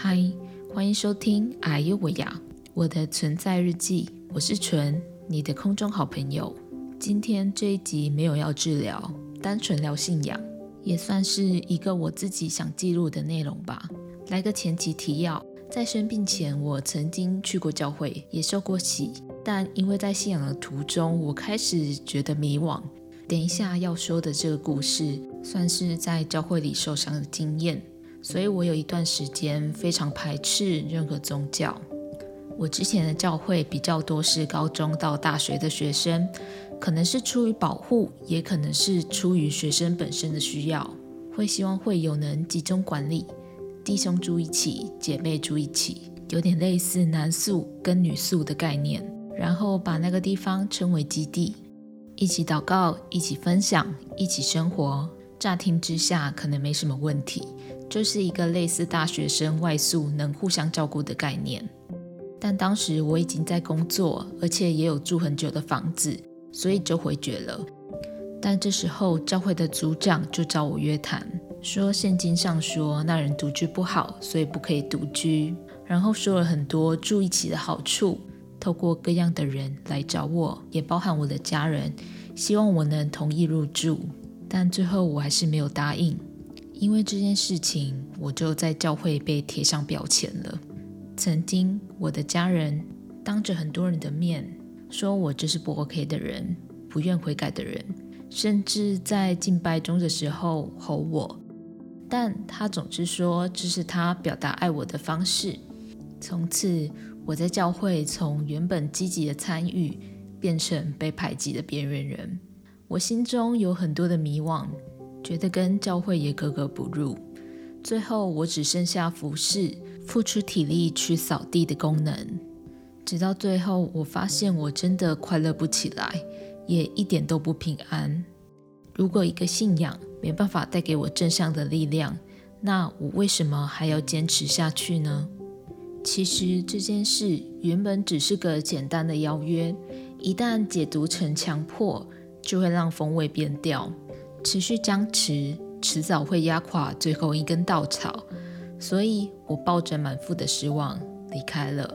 嗨，欢迎收听《哎呦我呀》我的存在日记，我是纯，你的空中好朋友。今天这一集没有要治疗，单纯聊信仰，也算是一个我自己想记录的内容吧。来个前期提要，在生病前，我曾经去过教会，也受过洗，但因为在信仰的途中，我开始觉得迷惘。等一下要说的这个故事，算是在教会里受伤的经验。所以我有一段时间非常排斥任何宗教。我之前的教会比较多是高中到大学的学生，可能是出于保护，也可能是出于学生本身的需要，会希望会有能集中管理，弟兄住一起，姐妹住一起，有点类似男宿跟女宿的概念，然后把那个地方称为基地，一起祷告，一起分享，一起生活。乍听之下可能没什么问题。就是一个类似大学生外宿能互相照顾的概念，但当时我已经在工作，而且也有住很久的房子，所以就回绝了。但这时候教会的组长就找我约谈，说圣经上说那人独居不好，所以不可以独居，然后说了很多住一起的好处，透过各样的人来找我，也包含我的家人，希望我能同意入住，但最后我还是没有答应。因为这件事情，我就在教会被贴上标签了。曾经，我的家人当着很多人的面说我这是不 OK 的人，不愿悔改的人，甚至在敬拜中的时候吼我。但他总是说这是他表达爱我的方式。从此，我在教会从原本积极的参与，变成被排挤的边缘人。我心中有很多的迷惘。觉得跟教会也格格不入，最后我只剩下服侍、付出体力去扫地的功能。直到最后，我发现我真的快乐不起来，也一点都不平安。如果一个信仰没办法带给我正向的力量，那我为什么还要坚持下去呢？其实这件事原本只是个简单的邀约，一旦解读成强迫，就会让风味变掉。持续僵持，迟早会压垮最后一根稻草，所以我抱着满腹的失望离开了。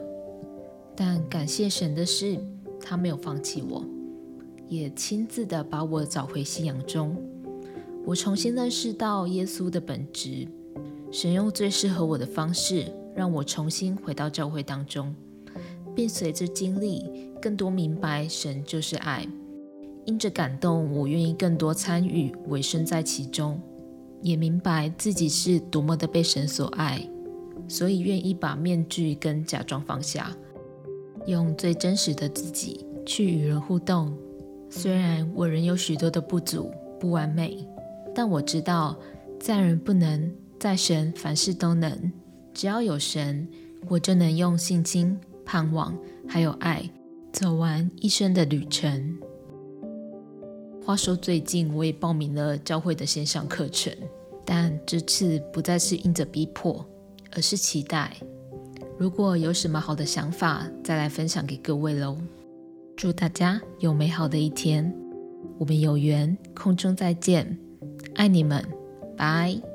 但感谢神的是，他没有放弃我，也亲自的把我找回信仰中。我重新认识到耶稣的本质，神用最适合我的方式，让我重新回到教会当中，并随着经历更多明白神就是爱。因着感动，我愿意更多参与，委身在其中，也明白自己是多么的被神所爱，所以愿意把面具跟假装放下，用最真实的自己去与人互动。虽然我仍有许多的不足、不完美，但我知道，在人不能，在神凡事都能。只要有神，我就能用信心、盼望还有爱，走完一生的旅程。话说，最近我也报名了教会的线上课程，但这次不再是因着逼迫，而是期待。如果有什么好的想法，再来分享给各位喽。祝大家有美好的一天，我们有缘空中再见，爱你们，拜。